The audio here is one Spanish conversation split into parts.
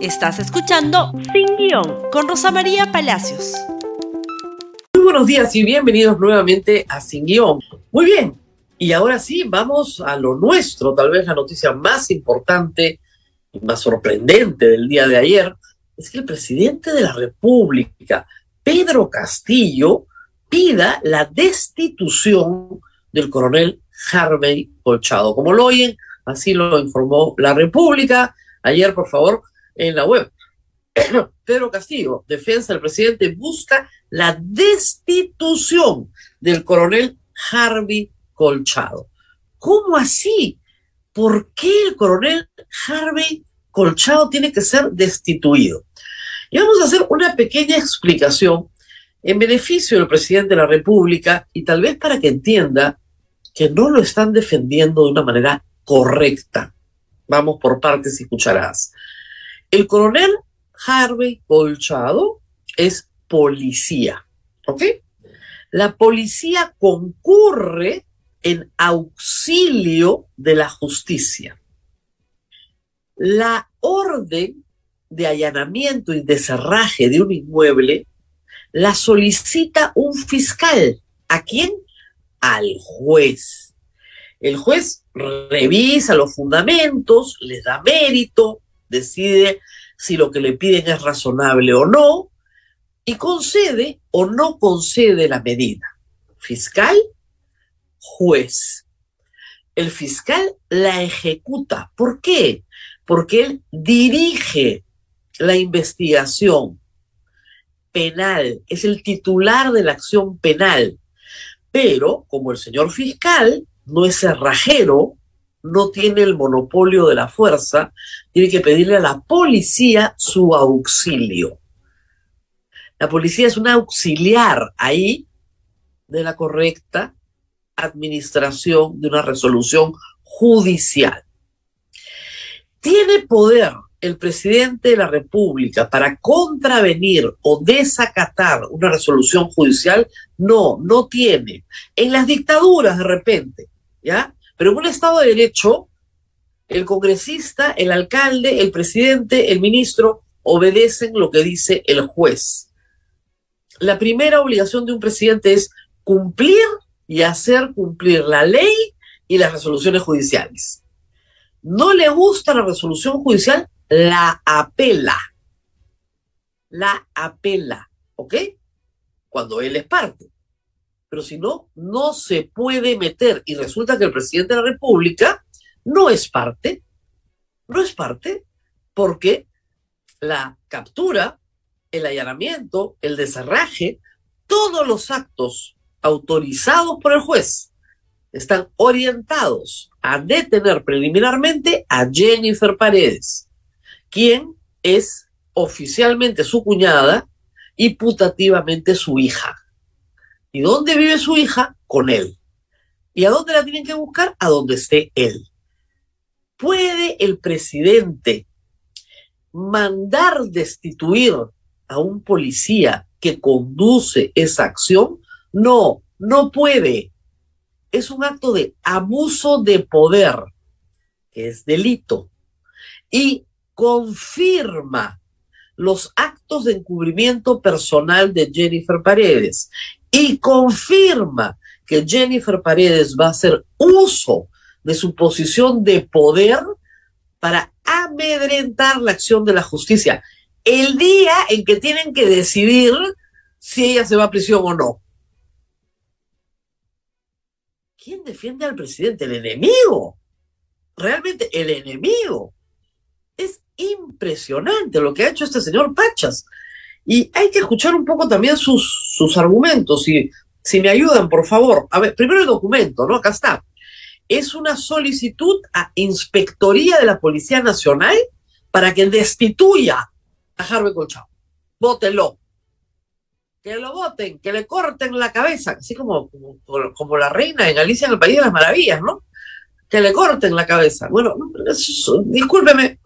Estás escuchando Sin Guión con Rosa María Palacios. Muy buenos días y bienvenidos nuevamente a Sin Guión. Muy bien, y ahora sí, vamos a lo nuestro, tal vez la noticia más importante y más sorprendente del día de ayer, es que el presidente de la República, Pedro Castillo, pida la destitución del coronel Harvey Colchado. Como lo oyen, así lo informó la República. Ayer, por favor, en la web. Pedro Castillo, defensa del presidente, busca la destitución del coronel Harvey Colchado. ¿Cómo así? ¿Por qué el coronel Harvey Colchado tiene que ser destituido? Y vamos a hacer una pequeña explicación en beneficio del presidente de la República y tal vez para que entienda que no lo están defendiendo de una manera correcta. Vamos por partes y cucharadas. El coronel Harvey Colchado es policía, ¿ok? La policía concurre en auxilio de la justicia. La orden de allanamiento y de cerraje de un inmueble la solicita un fiscal. ¿A quién? Al juez. El juez revisa los fundamentos, les da mérito, decide si lo que le piden es razonable o no y concede o no concede la medida. Fiscal, juez. El fiscal la ejecuta. ¿Por qué? Porque él dirige la investigación penal, es el titular de la acción penal. Pero como el señor fiscal no es cerrajero, no tiene el monopolio de la fuerza, tiene que pedirle a la policía su auxilio. La policía es un auxiliar ahí de la correcta administración de una resolución judicial. ¿Tiene poder el presidente de la República para contravenir o desacatar una resolución judicial? No, no tiene. En las dictaduras de repente, ¿ya? Pero en un Estado de Derecho, el congresista, el alcalde, el presidente, el ministro obedecen lo que dice el juez. La primera obligación de un presidente es cumplir y hacer cumplir la ley y las resoluciones judiciales. No le gusta la resolución judicial, la apela. La apela, ¿ok? Cuando él es parte pero si no, no se puede meter. Y resulta que el presidente de la República no es parte, no es parte, porque la captura, el allanamiento, el desarraje, todos los actos autorizados por el juez están orientados a detener preliminarmente a Jennifer Paredes, quien es oficialmente su cuñada y putativamente su hija. ¿Y dónde vive su hija? Con él. ¿Y a dónde la tienen que buscar? A donde esté él. ¿Puede el presidente mandar destituir a un policía que conduce esa acción? No, no puede. Es un acto de abuso de poder, que es delito. Y confirma los actos de encubrimiento personal de Jennifer Paredes y confirma que Jennifer Paredes va a hacer uso de su posición de poder para amedrentar la acción de la justicia el día en que tienen que decidir si ella se va a prisión o no. ¿Quién defiende al presidente? El enemigo. Realmente el enemigo. Es impresionante lo que ha hecho este señor Pachas. Y hay que escuchar un poco también sus, sus argumentos. Y si me ayudan, por favor. A ver, primero el documento, ¿no? Acá está. Es una solicitud a Inspectoría de la Policía Nacional para que destituya a Harvey Colchado. Vótenlo. Que lo voten, que le corten la cabeza, así como, como, como la reina en Alicia en el País de las Maravillas, ¿no? Que le corten la cabeza. Bueno, discúlpeme,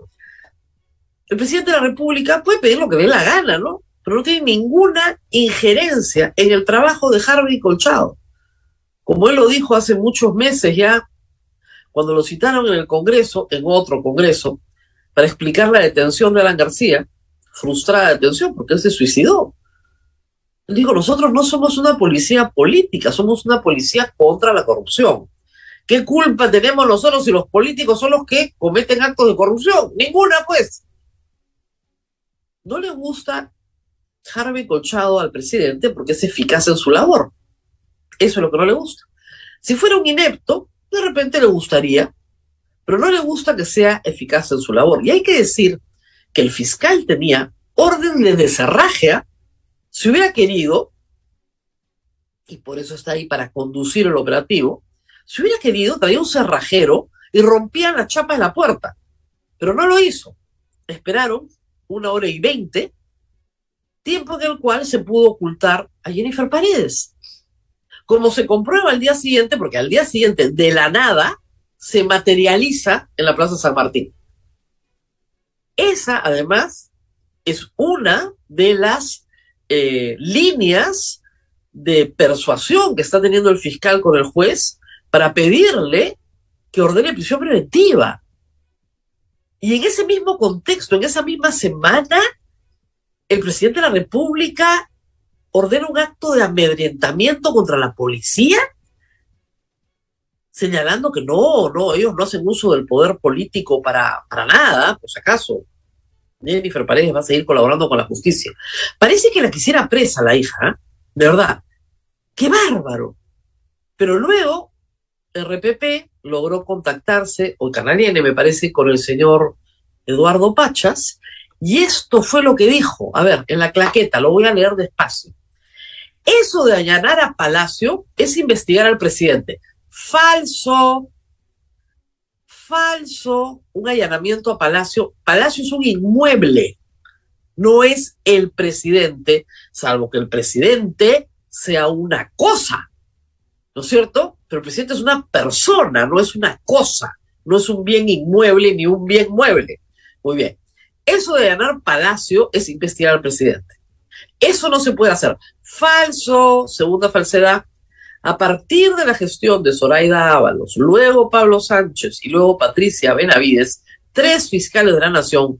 el presidente de la República puede pedir lo que dé la gana, ¿no? Pero no tiene ninguna injerencia en el trabajo de Harvey Colchado. Como él lo dijo hace muchos meses ya, cuando lo citaron en el Congreso, en otro Congreso, para explicar la detención de Alan García, frustrada detención porque él se suicidó. Él dijo, nosotros no somos una policía política, somos una policía contra la corrupción. ¿Qué culpa tenemos nosotros si los políticos son los que cometen actos de corrupción? Ninguna, pues. No le gusta Harvey Colchado al presidente porque es eficaz en su labor. Eso es lo que no le gusta. Si fuera un inepto, de repente le gustaría, pero no le gusta que sea eficaz en su labor. Y hay que decir que el fiscal tenía orden de desarraje, ¿ah? si hubiera querido, y por eso está ahí para conducir el operativo, si hubiera querido, traía un cerrajero y rompía la chapa de la puerta, pero no lo hizo. Esperaron una hora y veinte, tiempo en el cual se pudo ocultar a Jennifer Paredes. Como se comprueba al día siguiente, porque al día siguiente, de la nada, se materializa en la Plaza San Martín. Esa, además, es una de las eh, líneas de persuasión que está teniendo el fiscal con el juez para pedirle que ordene prisión preventiva. Y en ese mismo contexto, en esa misma semana, el presidente de la República ordena un acto de amedrentamiento contra la policía, señalando que no, no, ellos no hacen uso del poder político para, para nada, por si acaso. Jennifer Paredes va a seguir colaborando con la justicia. Parece que la quisiera presa la hija, ¿eh? de verdad. ¡Qué bárbaro! Pero luego, RPP logró contactarse, o Canal N me parece, con el señor Eduardo Pachas, y esto fue lo que dijo. A ver, en la claqueta, lo voy a leer despacio. Eso de allanar a Palacio es investigar al presidente. Falso. Falso. Un allanamiento a Palacio. Palacio es un inmueble. No es el presidente, salvo que el presidente sea una cosa. ¿No es cierto? Pero el presidente es una persona, no es una cosa. No es un bien inmueble ni un bien mueble. Muy bien. Eso de ganar Palacio es investigar al presidente. Eso no se puede hacer. Falso, segunda falsedad. A partir de la gestión de Zoraida Ábalos, luego Pablo Sánchez y luego Patricia Benavides, tres fiscales de la nación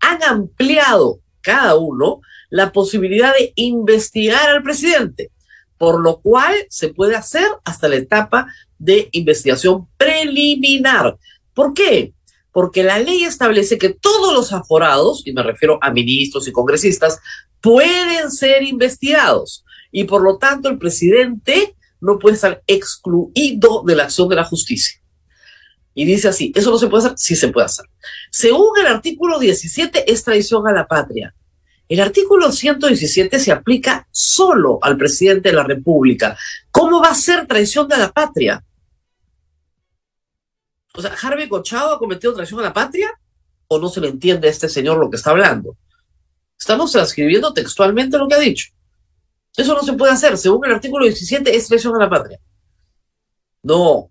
han ampliado cada uno la posibilidad de investigar al presidente, por lo cual se puede hacer hasta la etapa de investigación preliminar. ¿Por qué? Porque la ley establece que todos los aforados, y me refiero a ministros y congresistas, pueden ser investigados y por lo tanto el presidente no puede estar excluido de la acción de la justicia. Y dice así, ¿eso no se puede hacer? Sí se puede hacer. Según el artículo 17, es traición a la patria. El artículo 117 se aplica solo al presidente de la República. ¿Cómo va a ser traición de la patria? O sea, ¿Harvey Cochado ha cometido traición a la patria? ¿O no se le entiende a este señor lo que está hablando? Estamos transcribiendo textualmente lo que ha dicho. Eso no se puede hacer. Según el artículo 17, es traición a la patria. No.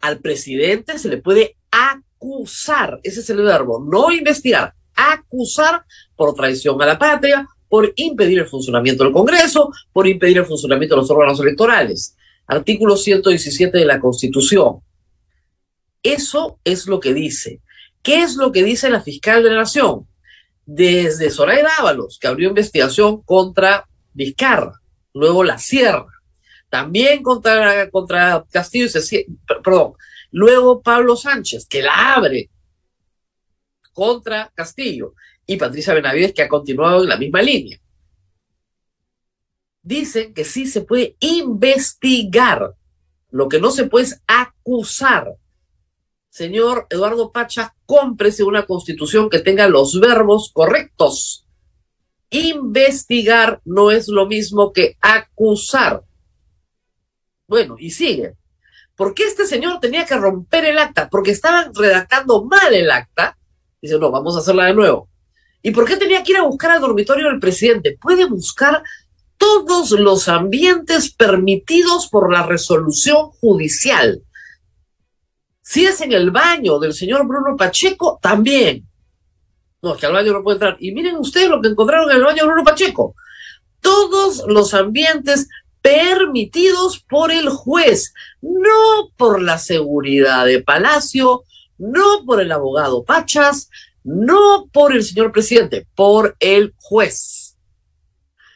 Al presidente se le puede acusar, ese es el verbo, no investigar, acusar por traición a la patria, por impedir el funcionamiento del Congreso, por impedir el funcionamiento de los órganos electorales. Artículo 117 de la Constitución. Eso es lo que dice. ¿Qué es lo que dice la fiscal de la Nación? Desde Soraya Ábalos, que abrió investigación contra Vizcarra, luego la Sierra, también contra, contra Castillo, perdón, luego Pablo Sánchez, que la abre contra Castillo, y Patricia Benavides, que ha continuado en la misma línea. Dicen que sí se puede investigar, lo que no se puede es acusar señor Eduardo Pacha, cómprese una constitución que tenga los verbos correctos. Investigar no es lo mismo que acusar. Bueno, y sigue. ¿Por qué este señor tenía que romper el acta? Porque estaban redactando mal el acta. Dice, no, vamos a hacerla de nuevo. ¿Y por qué tenía que ir a buscar al dormitorio del presidente? Puede buscar todos los ambientes permitidos por la resolución judicial. Si es en el baño del señor Bruno Pacheco, también. No, es que al baño no puede entrar. Y miren ustedes lo que encontraron en el baño de Bruno Pacheco. Todos los ambientes permitidos por el juez, no por la seguridad de Palacio, no por el abogado Pachas, no por el señor presidente, por el juez.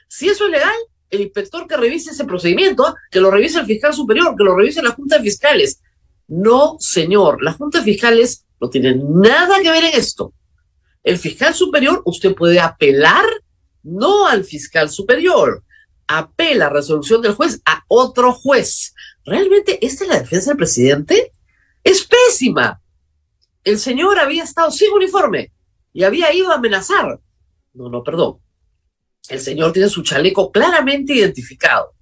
Si eso es legal, el inspector que revise ese procedimiento, que lo revise el fiscal superior, que lo revise la Junta de Fiscales. No, señor, la Junta de Fiscales no tiene nada que ver en esto. El fiscal superior, usted puede apelar no al fiscal superior, apela a resolución del juez a otro juez. ¿Realmente esta es la defensa del presidente? Es pésima. El señor había estado sin uniforme y había ido a amenazar. No, no, perdón. El señor tiene su chaleco claramente identificado.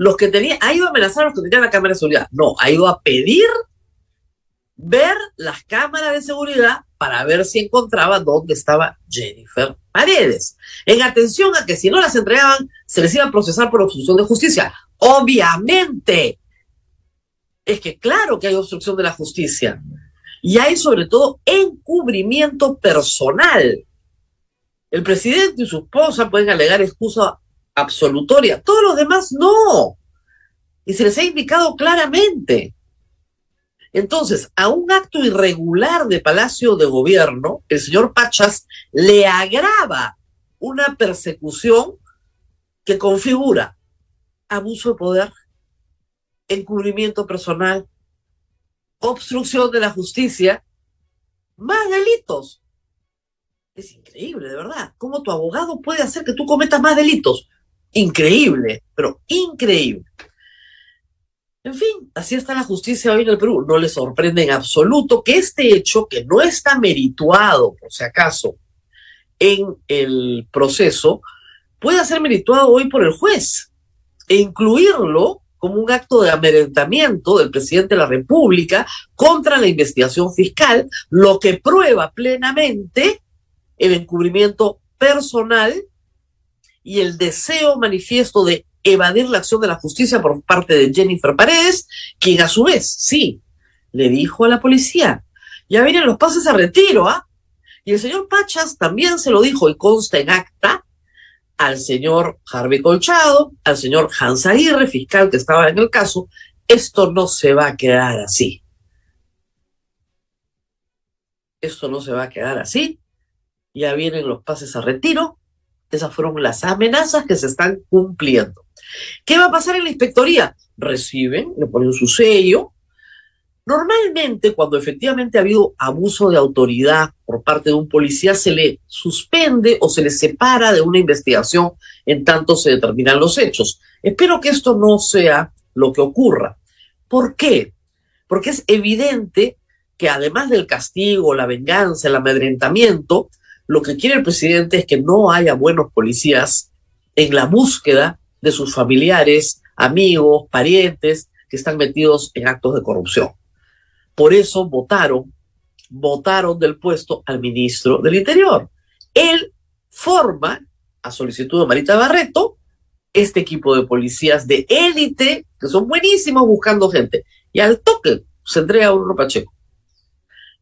Los que tenía, ha ido a amenazar a los que tenían la cámara de seguridad. No, ha ido a pedir ver las cámaras de seguridad para ver si encontraba dónde estaba Jennifer Paredes. En atención a que si no las entregaban, se les iba a procesar por obstrucción de justicia. Obviamente. Es que claro que hay obstrucción de la justicia. Y hay sobre todo encubrimiento personal. El presidente y su esposa pueden alegar excusa absolutoria. Todos los demás no. Y se les ha indicado claramente. Entonces, a un acto irregular de Palacio de Gobierno, el señor Pachas le agrava una persecución que configura abuso de poder, encubrimiento personal, obstrucción de la justicia, más delitos. Es increíble, de verdad. ¿Cómo tu abogado puede hacer que tú cometas más delitos? Increíble, pero increíble. En fin, así está la justicia hoy en el Perú. No le sorprende en absoluto que este hecho, que no está merituado, por si acaso, en el proceso, pueda ser merituado hoy por el juez e incluirlo como un acto de amedrentamiento del presidente de la República contra la investigación fiscal, lo que prueba plenamente el encubrimiento personal y el deseo manifiesto de evadir la acción de la justicia por parte de Jennifer Paredes, quien a su vez, sí, le dijo a la policía, ya vienen los pases a retiro, ¿ah? Y el señor Pachas también se lo dijo y consta en acta al señor Harvey Colchado, al señor Hans Aguirre, fiscal que estaba en el caso, esto no se va a quedar así. Esto no se va a quedar así. Ya vienen los pases a retiro. Esas fueron las amenazas que se están cumpliendo. ¿Qué va a pasar en la inspectoría? Reciben, le ponen su sello. Normalmente, cuando efectivamente ha habido abuso de autoridad por parte de un policía, se le suspende o se le separa de una investigación en tanto se determinan los hechos. Espero que esto no sea lo que ocurra. ¿Por qué? Porque es evidente que además del castigo, la venganza, el amedrentamiento, lo que quiere el presidente es que no haya buenos policías en la búsqueda de sus familiares, amigos, parientes que están metidos en actos de corrupción. Por eso votaron, votaron del puesto al ministro del Interior. Él forma, a solicitud de Marita Barreto, este equipo de policías de élite, que son buenísimos buscando gente. Y al toque se entrega a Bruno Pacheco.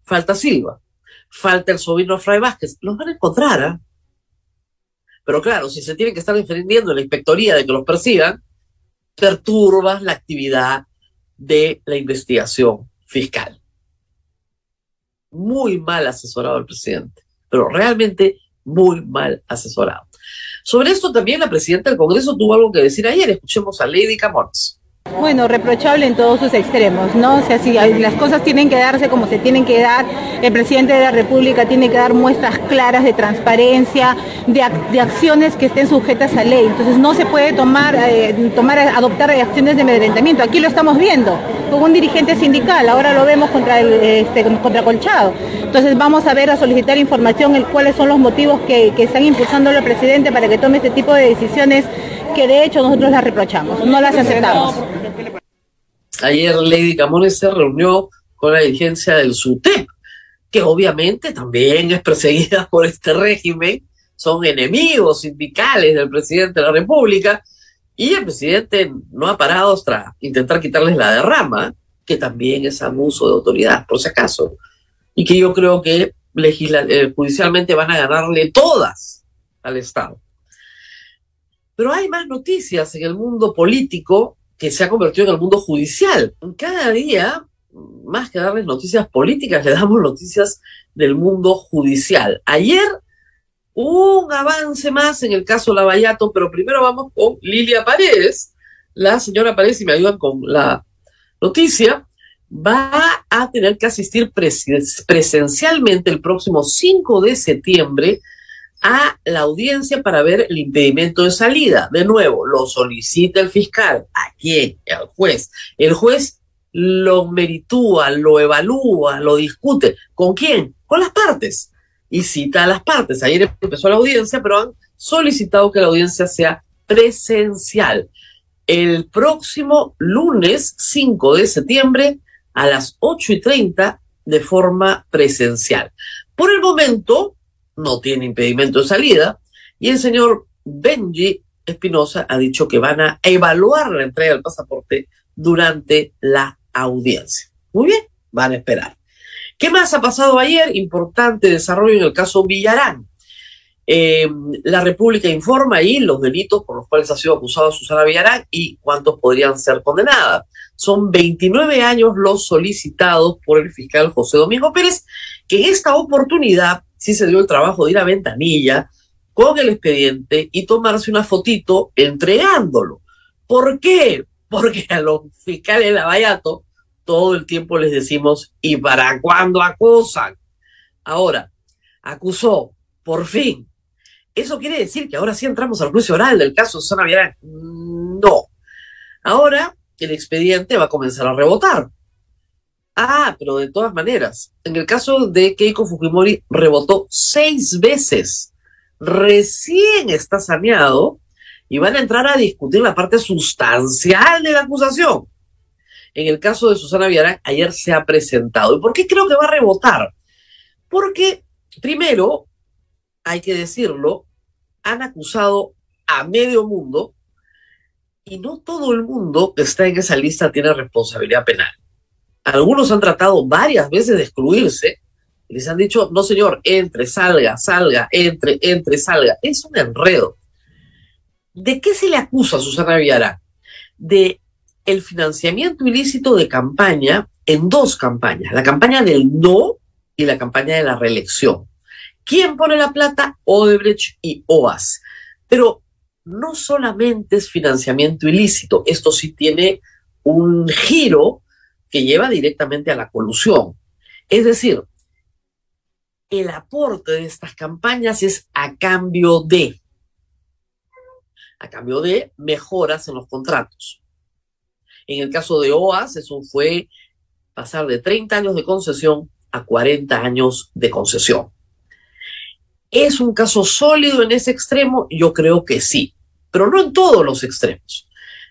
Falta Silva, falta el sobrino Fray Vázquez. Los van a encontrar, ¿ah? Pero claro, si se tiene que estar defendiendo en la inspectoría de que los persigan, perturbas la actividad de la investigación fiscal. Muy mal asesorado el presidente, pero realmente muy mal asesorado. Sobre esto también la presidenta del Congreso tuvo algo que decir ayer. Escuchemos a Lady Camons. Bueno, reprochable en todos sus extremos, ¿no? O sea, si las cosas tienen que darse como se tienen que dar, el presidente de la República tiene que dar muestras claras de transparencia, de, acciones que estén sujetas a ley. Entonces no se puede tomar, eh, tomar adoptar acciones de amedrentamiento. Aquí lo estamos viendo con un dirigente sindical, ahora lo vemos contra, el, este, contra Colchado. Entonces vamos a ver, a solicitar información, el, cuáles son los motivos que, que están impulsando al presidente para que tome este tipo de decisiones que de hecho nosotros las reprochamos, no las aceptamos. Ayer Lady Camones se reunió con la dirigencia del SUTEP, que obviamente también es perseguida por este régimen, son enemigos sindicales del presidente de la República, y el presidente no ha parado hasta intentar quitarles la derrama, que también es abuso de autoridad, por si acaso, y que yo creo que eh, judicialmente van a ganarle todas al Estado. Pero hay más noticias en el mundo político que se ha convertido en el mundo judicial. Cada día más que darles noticias políticas, le damos noticias del mundo judicial. Ayer un avance más en el caso Lavallato, pero primero vamos con Lilia Paredes. La señora Paredes, si me ayudan con la noticia, va a tener que asistir presencialmente el próximo 5 de septiembre a la audiencia para ver el impedimento de salida. De nuevo, lo solicita el fiscal. ¿A quién? Al juez. El juez lo meritúa, lo evalúa, lo discute. ¿Con quién? Con las partes. Y cita a las partes. Ayer empezó la audiencia, pero han solicitado que la audiencia sea presencial. El próximo lunes 5 de septiembre a las 8 y 30 de forma presencial. Por el momento, no tiene impedimento de salida y el señor Benji Espinosa ha dicho que van a evaluar la entrega del pasaporte durante la audiencia. Muy bien, van a esperar. ¿Qué más ha pasado ayer? Importante desarrollo en el caso Villarán. Eh, la República informa ahí los delitos por los cuales ha sido acusada Susana Villarán y cuántos podrían ser condenadas. Son 29 años los solicitados por el fiscal José Domingo Pérez, que en esta oportunidad sí se dio el trabajo de ir a ventanilla con el expediente y tomarse una fotito entregándolo. ¿Por qué? Porque a los fiscales Lavallato todo el tiempo les decimos, ¿y para cuándo acusan? Ahora, acusó, por fin. ¿Eso quiere decir que ahora sí entramos al juicio oral del caso Susana Villarán? No. Ahora el expediente va a comenzar a rebotar. Ah, pero de todas maneras, en el caso de Keiko Fujimori rebotó seis veces. Recién está saneado y van a entrar a discutir la parte sustancial de la acusación. En el caso de Susana Villarán, ayer se ha presentado. ¿Y por qué creo que va a rebotar? Porque, primero, hay que decirlo, han acusado a medio mundo y no todo el mundo que está en esa lista tiene responsabilidad penal. Algunos han tratado varias veces de excluirse y les han dicho, no señor, entre, salga, salga, entre, entre, salga. Es un enredo. ¿De qué se le acusa a Susana Villarán? De el financiamiento ilícito de campaña en dos campañas, la campaña del no y la campaña de la reelección. ¿Quién pone la plata? Odebrecht y OAS. Pero no solamente es financiamiento ilícito, esto sí tiene un giro que lleva directamente a la colusión. Es decir, el aporte de estas campañas es a cambio de, a cambio de mejoras en los contratos. En el caso de OAS, eso fue pasar de 30 años de concesión a 40 años de concesión. ¿Es un caso sólido en ese extremo? Yo creo que sí, pero no en todos los extremos.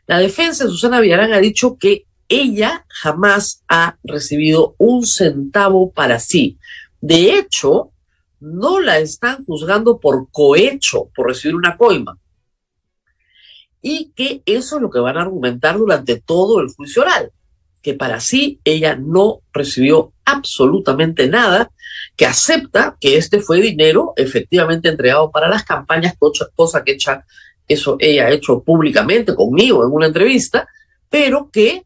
La defensa de Susana Villarán ha dicho que ella jamás ha recibido un centavo para sí. De hecho, no la están juzgando por cohecho, por recibir una coima. Y que eso es lo que van a argumentar durante todo el juicio oral, que para sí ella no recibió absolutamente nada, que acepta que este fue dinero efectivamente entregado para las campañas, cosa que eso ella ha hecho públicamente conmigo en una entrevista, pero que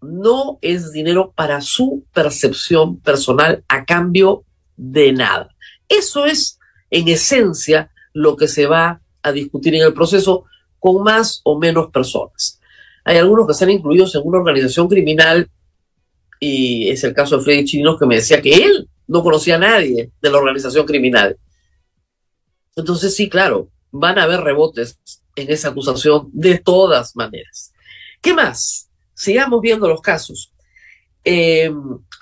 no es dinero para su percepción personal a cambio de nada. Eso es, en esencia, lo que se va a discutir en el proceso con más o menos personas. Hay algunos que están incluidos en una organización criminal y es el caso de Freddy Chirinos que me decía que él no conocía a nadie de la organización criminal. Entonces sí, claro, van a haber rebotes en esa acusación de todas maneras. ¿Qué más? Sigamos viendo los casos. Eh,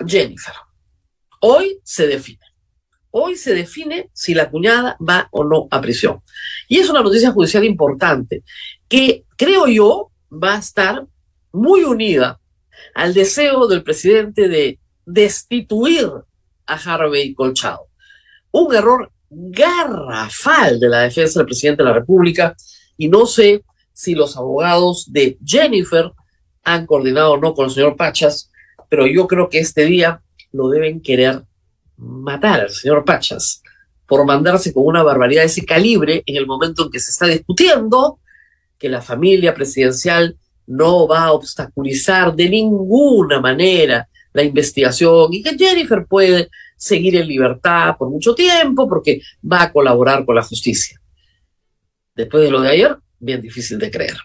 Jennifer, hoy se define. Hoy se define si la cuñada va o no a prisión. Y es una noticia judicial importante que creo yo va a estar muy unida al deseo del presidente de destituir a Harvey Colchado. Un error garrafal de la defensa del presidente de la República y no sé si los abogados de Jennifer han coordinado o no con el señor Pachas, pero yo creo que este día lo deben querer matar al señor Pachas por mandarse con una barbaridad de ese calibre en el momento en que se está discutiendo que la familia presidencial no va a obstaculizar de ninguna manera la investigación y que Jennifer puede seguir en libertad por mucho tiempo porque va a colaborar con la justicia. Después de lo de ayer, bien difícil de creer.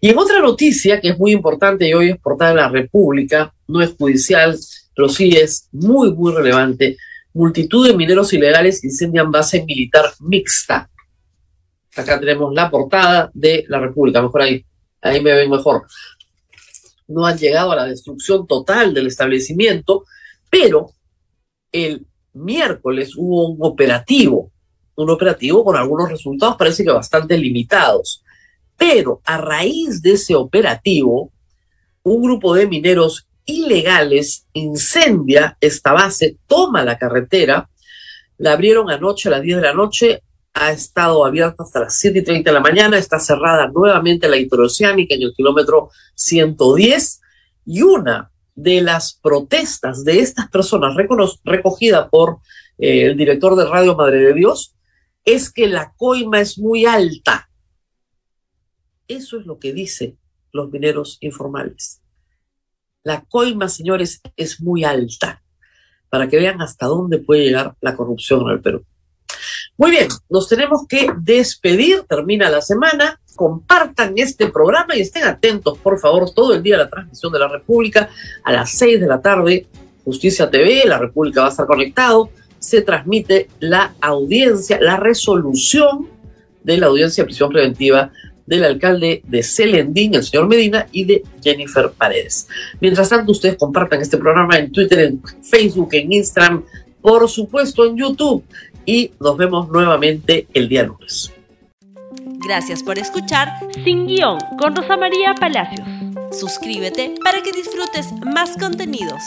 Y en otra noticia que es muy importante y hoy es portada de la República, no es judicial, pero sí es muy, muy relevante, multitud de mineros ilegales incendian base militar mixta. Acá tenemos la portada de la República, mejor ahí, ahí me ven mejor. No han llegado a la destrucción total del establecimiento, pero el miércoles hubo un operativo, un operativo con algunos resultados parece que bastante limitados. Pero a raíz de ese operativo, un grupo de mineros ilegales incendia esta base, toma la carretera, la abrieron anoche a las 10 de la noche, ha estado abierta hasta las 7 y 30 de la mañana, está cerrada nuevamente la interoceánica en el kilómetro 110 y una de las protestas de estas personas recogida por eh, el director de Radio Madre de Dios es que la coima es muy alta. Eso es lo que dicen los mineros informales. La coima, señores, es muy alta, para que vean hasta dónde puede llegar la corrupción en el Perú. Muy bien, nos tenemos que despedir, termina la semana, compartan este programa y estén atentos, por favor, todo el día a la transmisión de la República a las 6 de la tarde, Justicia TV, la República va a estar conectado, se transmite la audiencia, la resolución de la audiencia de prisión preventiva del alcalde de Celendín, el señor Medina, y de Jennifer Paredes. Mientras tanto, ustedes compartan este programa en Twitter, en Facebook, en Instagram, por supuesto en YouTube y nos vemos nuevamente el día lunes. Gracias por escuchar Sin Guión con Rosa María Palacios. Suscríbete para que disfrutes más contenidos.